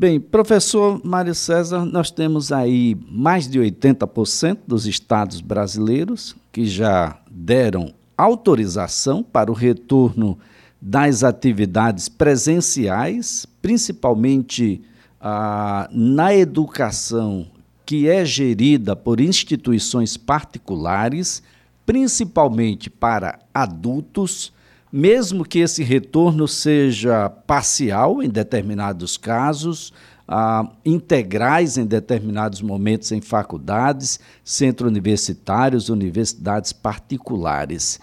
Bem, professor Mário César, nós temos aí mais de 80% dos estados brasileiros que já deram autorização para o retorno das atividades presenciais, principalmente ah, na educação que é gerida por instituições particulares, principalmente para adultos, mesmo que esse retorno seja parcial em determinados casos, ah, integrais em determinados momentos em faculdades, centros universitários, universidades particulares.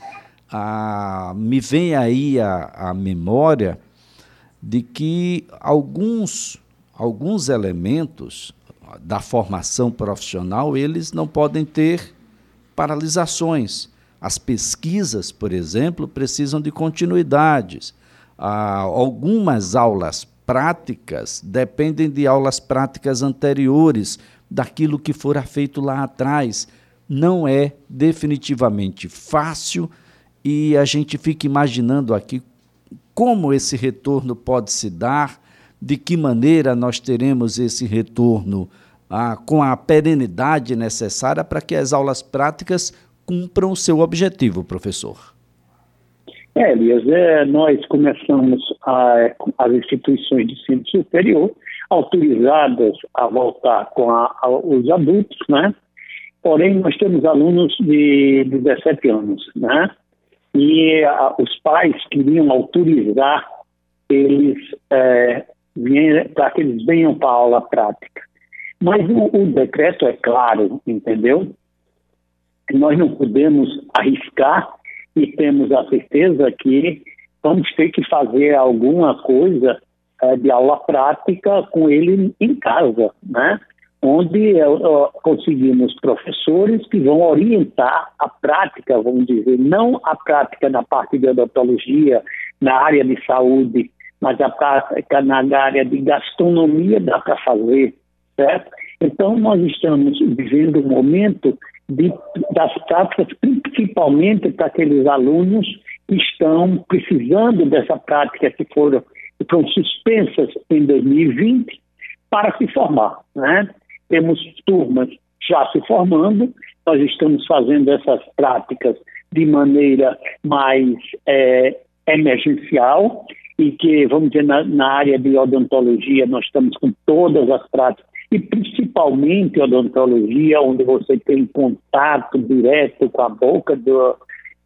Ah, me vem aí a, a memória de que alguns, alguns elementos da formação profissional eles não podem ter paralisações. As pesquisas, por exemplo, precisam de continuidades. Ah, algumas aulas práticas dependem de aulas práticas anteriores, daquilo que fora feito lá atrás. Não é definitivamente fácil e a gente fica imaginando aqui como esse retorno pode se dar, de que maneira nós teremos esse retorno ah, com a perenidade necessária para que as aulas práticas cumpram o seu objetivo, professor. É, Elias, é, nós começamos a, as instituições de ensino superior autorizadas a voltar com a, a, os adultos, né? Porém, nós temos alunos de, de 17 anos, né? E os pais queriam autorizar eles é, para que eles venham para a aula prática. Mas o, o decreto é claro, entendeu? Nós não podemos arriscar e temos a certeza que vamos ter que fazer alguma coisa é, de aula prática com ele em casa, né? onde é, conseguimos professores que vão orientar a prática, vamos dizer, não a prática na parte de odontologia, na área de saúde, mas a prática na área de gastronomia dá para fazer, certo? Então, nós estamos vivendo um momento de, das práticas, principalmente para aqueles alunos que estão precisando dessa prática que foram, que foram suspensas em 2020 para se formar. Né? Temos turmas já se formando, nós estamos fazendo essas práticas de maneira mais é, emergencial e que, vamos dizer, na, na área de odontologia nós estamos com todas as práticas e principalmente odontologia, onde você tem contato direto com a boca do,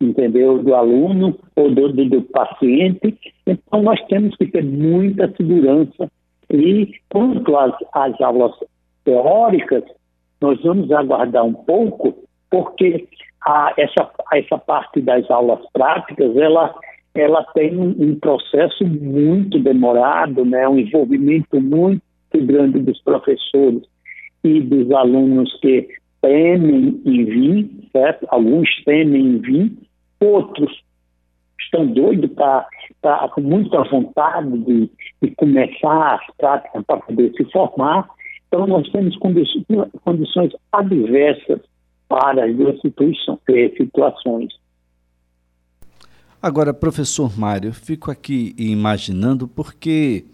entendeu, do aluno ou do, do, do paciente. Então, nós temos que ter muita segurança. E quanto às, às aulas teóricas, nós vamos aguardar um pouco, porque a, essa, essa parte das aulas práticas, ela, ela tem um, um processo muito demorado, né, um envolvimento muito grande dos professores e dos alunos que temem em vir, certo? Alguns temem em vir, outros estão doidos para com muita vontade de, de começar as práticas para poder se formar. Então, nós temos condições adversas para as duas eh, situações. Agora, professor Mário, fico aqui imaginando porque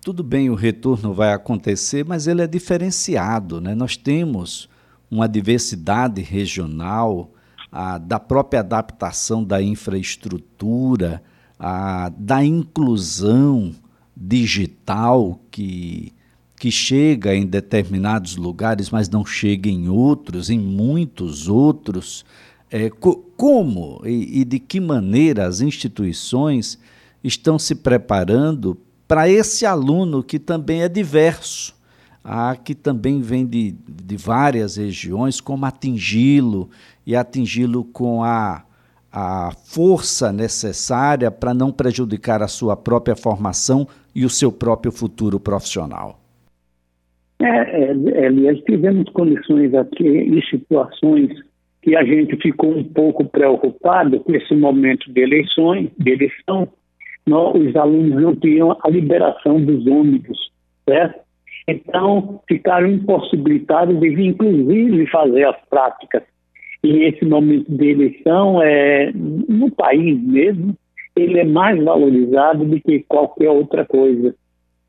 tudo bem, o retorno vai acontecer, mas ele é diferenciado. Né? Nós temos uma diversidade regional, a, da própria adaptação da infraestrutura, a, da inclusão digital que, que chega em determinados lugares, mas não chega em outros, em muitos outros. É, co como e, e de que maneira as instituições estão se preparando para esse aluno que também é diverso, ah, que também vem de, de várias regiões, como atingi-lo e atingi-lo com a, a força necessária para não prejudicar a sua própria formação e o seu próprio futuro profissional? É, é, Elias, tivemos condições aqui e situações que a gente ficou um pouco preocupado com esse momento de eleições, de eleição, os alunos não tinham a liberação dos ônibus, certo? Então, ficaram impossibilitados de, inclusive, fazer as práticas. E esse momento de eleição, é, no país mesmo, ele é mais valorizado do que qualquer outra coisa.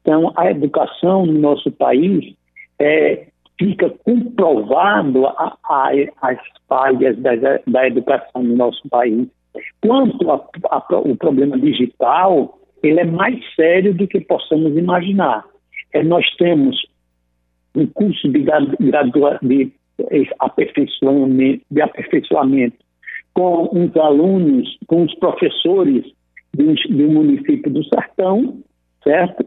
Então, a educação no nosso país é, fica comprovado a, a, as falhas da, da, educação no nosso país. Quanto ao problema digital, ele é mais sério do que possamos imaginar. É, nós temos um curso de, gradua, de, aperfeiçoamento, de aperfeiçoamento com os alunos, com os professores do, do município do Sertão, certo?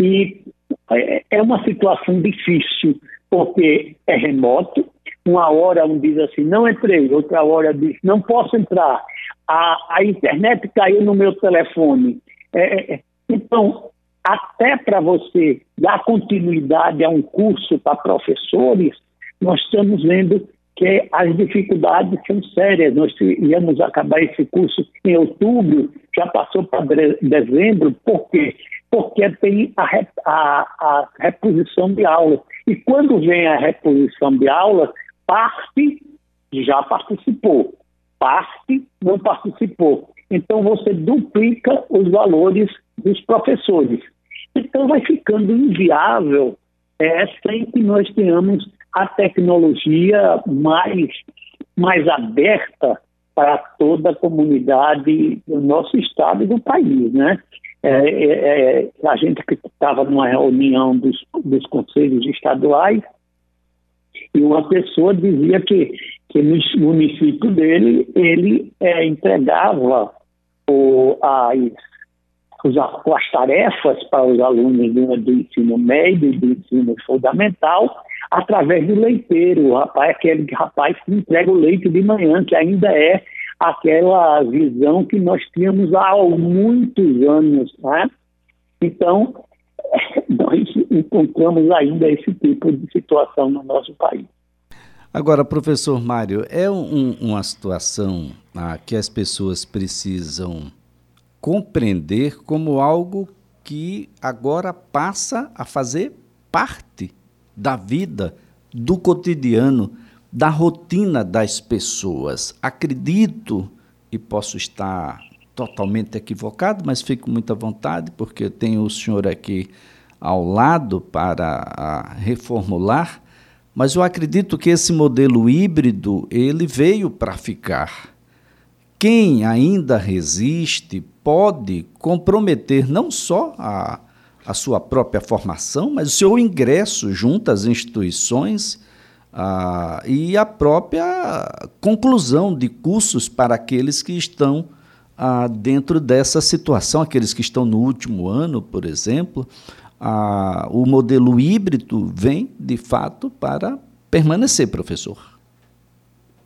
E é, é uma situação difícil, porque é remoto. Uma hora um diz assim, não entrei, outra hora diz, não posso entrar. A, a internet caiu no meu telefone. É, é, é. então, até para você dar continuidade a um curso para professores, nós estamos vendo que as dificuldades são sérias. Nós íamos acabar esse curso em outubro, já passou para dezembro, por quê? Porque tem a, a, a reposição de aulas. E quando vem a reposição de aulas, parte já participou, parte não participou. Então você duplica os valores dos professores. Então vai ficando inviável é, sem que nós tenhamos a tecnologia mais, mais aberta para toda a comunidade do nosso estado e do país, né? É, é, é a gente que estava numa reunião dos, dos conselhos estaduais e uma pessoa dizia que, que no município dele ele é, entregava o, as as tarefas para os alunos do, do ensino médio do ensino fundamental através do leiteiro. O rapaz, aquele rapaz que entrega o leite de manhã, que ainda é aquela visão que nós tínhamos há muitos anos. Né? Então, nós encontramos ainda esse tipo de situação no nosso país. Agora, professor Mário, é um, uma situação ah, que as pessoas precisam compreender como algo que agora passa a fazer parte da vida, do cotidiano, da rotina das pessoas. Acredito, e posso estar totalmente equivocado, mas fico muito à vontade, porque tenho o senhor aqui ao lado para reformular, mas eu acredito que esse modelo híbrido, ele veio para ficar. Quem ainda resiste pode comprometer não só a, a sua própria formação, mas o seu ingresso junto às instituições e a própria conclusão de cursos para aqueles que estão a, dentro dessa situação, aqueles que estão no último ano, por exemplo. A, o modelo híbrido vem, de fato, para permanecer, professor.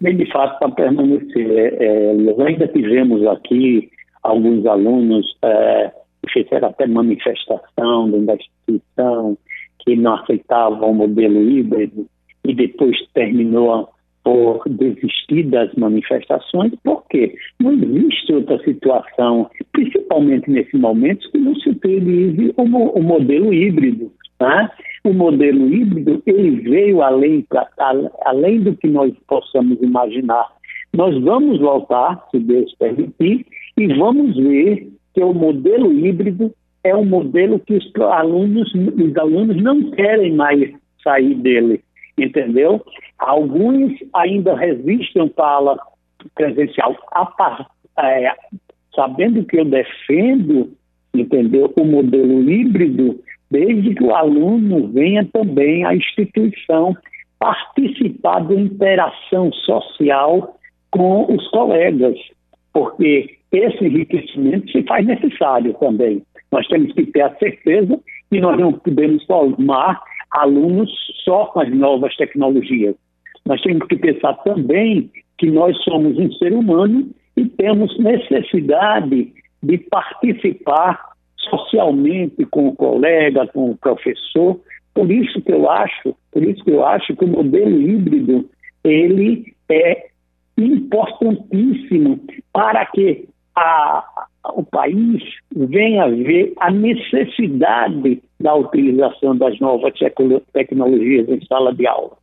Vem, de fato, para permanecer. É, é, ainda tivemos aqui alguns alunos é, que fizeram até manifestação da instituição, que não aceitavam o modelo híbrido e depois terminou por desistir das manifestações, porque não existe outra situação, principalmente nesse momento, que não se utilize o, o modelo híbrido. Tá? O modelo híbrido ele veio além, pra, além do que nós possamos imaginar. Nós vamos voltar, se Deus permitir, e vamos ver que o modelo híbrido é um modelo que os alunos, os alunos não querem mais sair dele, entendeu? Alguns ainda resistem para presencial, a, é, sabendo que eu defendo, entendeu? O modelo híbrido, desde que o aluno venha também à instituição participar da interação social com os colegas, porque esse enriquecimento se faz necessário também. Nós temos que ter a certeza que nós não podemos formar alunos só com as novas tecnologias. Nós temos que pensar também que nós somos um ser humano e temos necessidade de participar socialmente com o colega, com o professor. Por isso que eu acho, por isso que eu acho que o modelo híbrido ele é importantíssimo para que a, o país venha a ver a necessidade da utilização das novas tecnologias em sala de aula.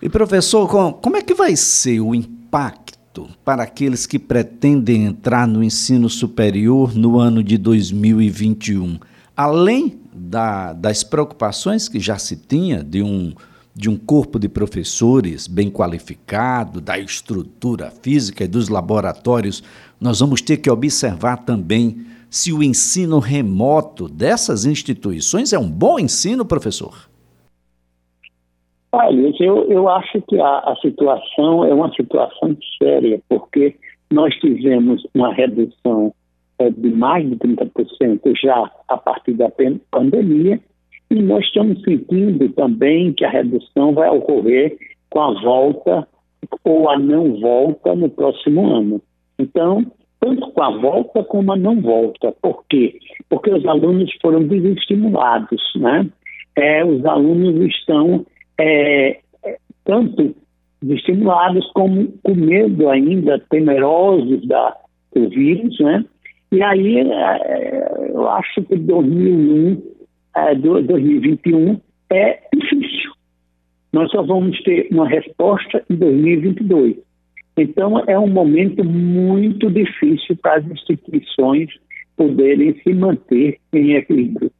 E professor, como é que vai ser o impacto para aqueles que pretendem entrar no ensino superior no ano de 2021? além da, das preocupações que já se tinha de um, de um corpo de professores bem qualificado, da estrutura física e dos laboratórios, nós vamos ter que observar também se o ensino remoto dessas instituições é um bom ensino, professor. Olha, eu, eu acho que a, a situação é uma situação séria, porque nós tivemos uma redução é, de mais de 30% já a partir da pandemia, e nós estamos sentindo também que a redução vai ocorrer com a volta ou a não volta no próximo ano. Então, tanto com a volta como a não volta. Por quê? Porque os alunos foram desestimulados, né? É, os alunos estão é, é tanto desestimulados como com medo ainda, temerosos da, do vírus, né? E aí é, eu acho que 2001, é, 2021 é difícil. Nós só vamos ter uma resposta em 2022. Então é um momento muito difícil para as instituições poderem se manter em equilíbrio.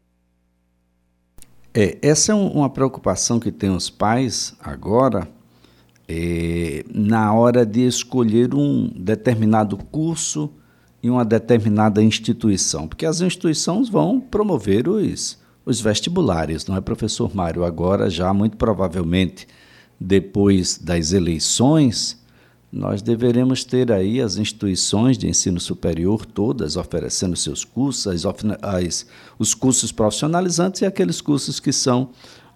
É, essa é um, uma preocupação que tem os pais agora, é, na hora de escolher um determinado curso em uma determinada instituição, porque as instituições vão promover os, os vestibulares, não é, professor Mário? Agora, já muito provavelmente, depois das eleições, nós deveremos ter aí as instituições de ensino superior todas oferecendo seus cursos, as, as, os cursos profissionalizantes e aqueles cursos que são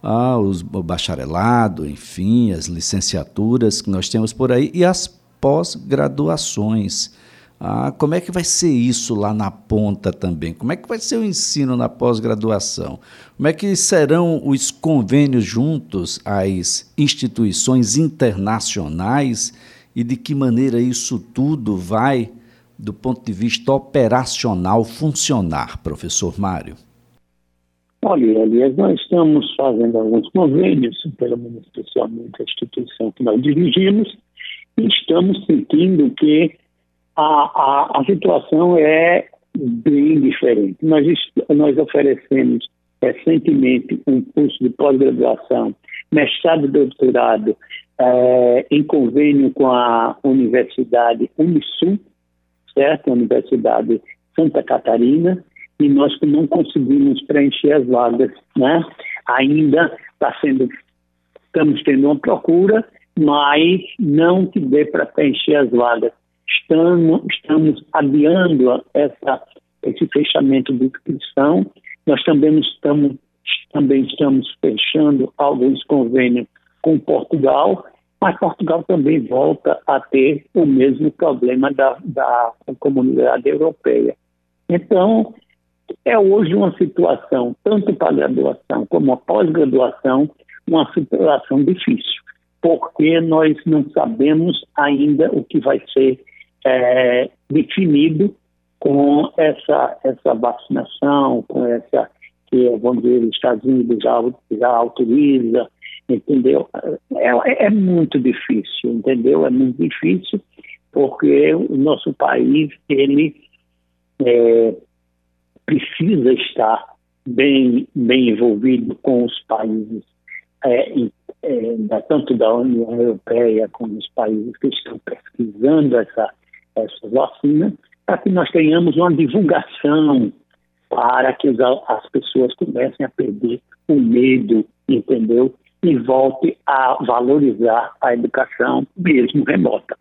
ah, os, o bacharelado, enfim, as licenciaturas que nós temos por aí e as pós-graduações. Ah, como é que vai ser isso lá na ponta também? Como é que vai ser o ensino na pós-graduação? Como é que serão os convênios juntos às instituições internacionais e de que maneira isso tudo vai, do ponto de vista operacional, funcionar, professor Mário? Olha, aliás, nós estamos fazendo alguns convênios, especialmente a instituição que nós dirigimos, e estamos sentindo que a, a, a situação é bem diferente. Nós, nós oferecemos recentemente um curso de pós-graduação, mestrado e doutorado, é, em convênio com a Universidade Unisul, certo? A Universidade Santa Catarina, e nós não conseguimos preencher as vagas, né? Ainda está sendo, estamos tendo uma procura, mas não que dê para preencher as vagas estamos, estamos adiando essa, esse fechamento de inscrição. Nós também estamos, também estamos fechando alguns convênios com Portugal, mas Portugal também volta a ter o mesmo problema da, da comunidade europeia. Então, é hoje uma situação, tanto para a graduação como a pós-graduação, uma situação difícil, porque nós não sabemos ainda o que vai ser é, definido com essa, essa vacinação, com essa que, vamos dizer, os Estados Unidos já, já autoriza, entendeu? É, é muito difícil, entendeu? É muito difícil porque o nosso país, ele é, precisa estar bem, bem envolvido com os países é, é, tanto da União Europeia como os países que estão pesquisando essa essas vacinas, para que nós tenhamos uma divulgação para que as pessoas comecem a perder o medo, entendeu? E volte a valorizar a educação, mesmo remota.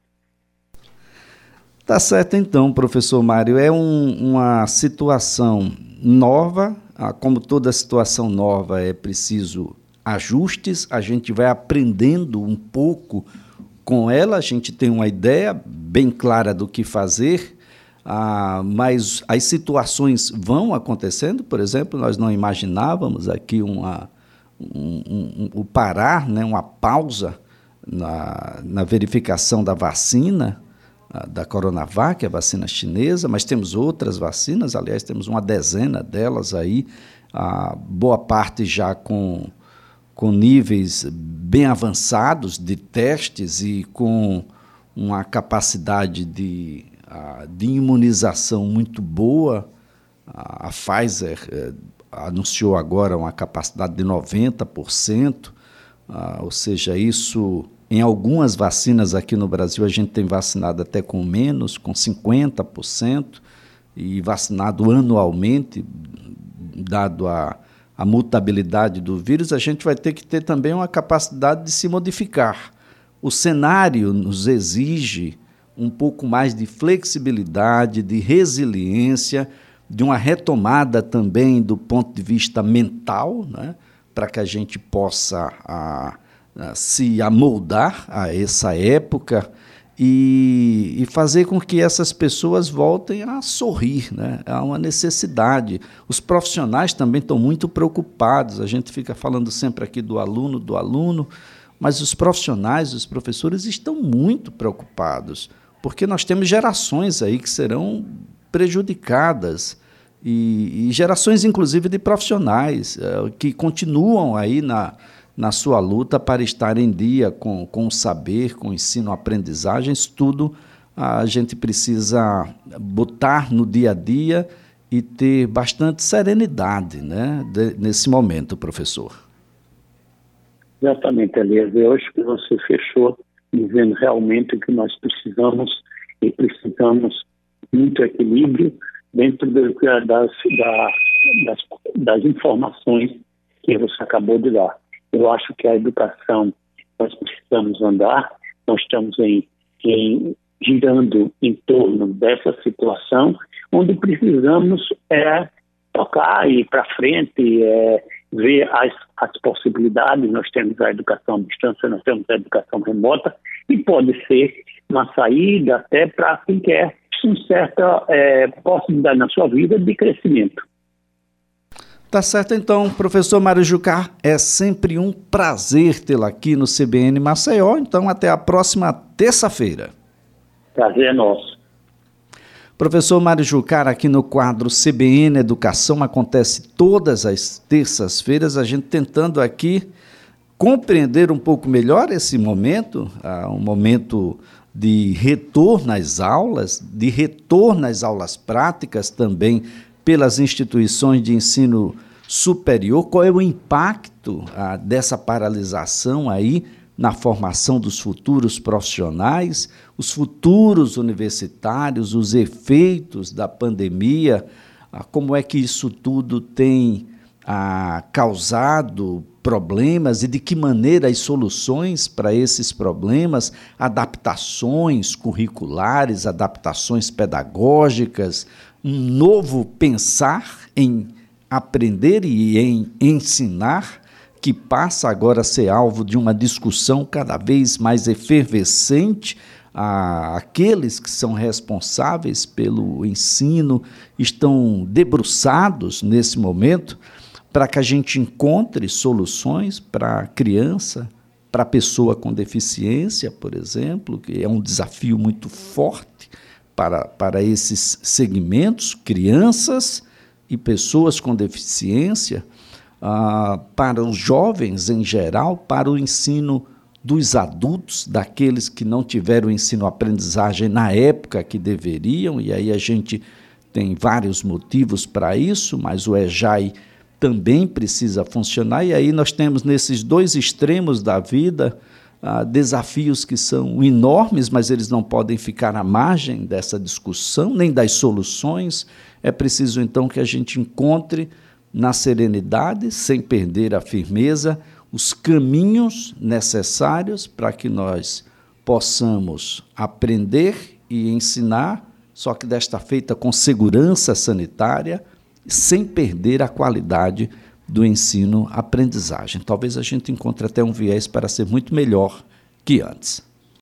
Tá certo, então, professor Mário. É um, uma situação nova, ah, como toda situação nova, é preciso ajustes, a gente vai aprendendo um pouco com ela, a gente tem uma ideia bem clara do que fazer, ah, mas as situações vão acontecendo. Por exemplo, nós não imaginávamos aqui uma, um, um, o parar, né, uma pausa na, na verificação da vacina da Coronavac, a vacina chinesa, mas temos outras vacinas, aliás, temos uma dezena delas aí, boa parte já com com níveis bem avançados de testes e com uma capacidade de, de imunização muito boa. A Pfizer, eh, anunciou agora uma capacidade de 90%, ah, ou seja, isso em algumas vacinas aqui no Brasil a gente tem vacinado até com menos, com 50%, e vacinado anualmente, dado a, a mutabilidade do vírus, a gente vai ter que ter também uma capacidade de se modificar. O cenário nos exige um pouco mais de flexibilidade, de resiliência, de uma retomada também do ponto de vista mental, né, para que a gente possa a, a, se amoldar a essa época e, e, fazer com que essas pessoas voltem a sorrir. Né? Há uma necessidade. Os profissionais também estão muito preocupados. A gente fica falando sempre aqui do aluno, do aluno, mas os profissionais, os professores estão muito preocupados, porque nós temos gerações aí que serão prejudicadas. E, e gerações, inclusive, de profissionais é, que continuam aí na, na sua luta para estar em dia com, com o saber, com o ensino, aprendizagem, isso tudo a gente precisa botar no dia a dia e ter bastante serenidade né, de, nesse momento, professor. Exatamente, Elias. Eu acho que você fechou dizendo realmente que nós precisamos e precisamos muito equilíbrio dentro das, das, das, das informações que você acabou de dar. Eu acho que a educação nós precisamos andar, nós estamos em, em girando em torno dessa situação, onde precisamos é, tocar e ir para frente, é, ver as, as possibilidades. Nós temos a educação à distância, nós temos a educação remota, e pode ser uma saída até para quem quer uma certa é, possibilidade na sua vida de crescimento. Tá certo então, professor Mário Jucá, é sempre um prazer tê-lo aqui no CBN Maceió, então até a próxima terça-feira. Prazer é nosso. Professor Mário Jucar, aqui no quadro CBN Educação, acontece todas as terças-feiras, a gente tentando aqui compreender um pouco melhor esse momento, uh, um momento de retorno às aulas, de retorno às aulas práticas também pelas instituições de ensino superior, qual é o impacto ah, dessa paralisação aí na formação dos futuros profissionais, os futuros universitários, os efeitos da pandemia, ah, como é que isso tudo tem ah, causado problemas e de que maneira as soluções para esses problemas, adaptações curriculares, adaptações pedagógicas, um novo pensar em aprender e em ensinar, que passa agora a ser alvo de uma discussão cada vez mais efervescente. Aqueles que são responsáveis pelo ensino estão debruçados nesse momento para que a gente encontre soluções para a criança, para a pessoa com deficiência, por exemplo, que é um desafio muito forte para, para esses segmentos, crianças e pessoas com deficiência, ah, para os jovens em geral, para o ensino dos adultos, daqueles que não tiveram ensino-aprendizagem na época que deveriam, e aí a gente tem vários motivos para isso, mas o EJAI também precisa funcionar, e aí nós temos nesses dois extremos da vida ah, desafios que são enormes, mas eles não podem ficar à margem dessa discussão, nem das soluções. É preciso então que a gente encontre na serenidade, sem perder a firmeza, os caminhos necessários para que nós possamos aprender e ensinar, só que desta feita com segurança sanitária sem perder a qualidade do ensino-aprendizagem. Talvez a gente encontre até um viés para ser muito melhor que antes.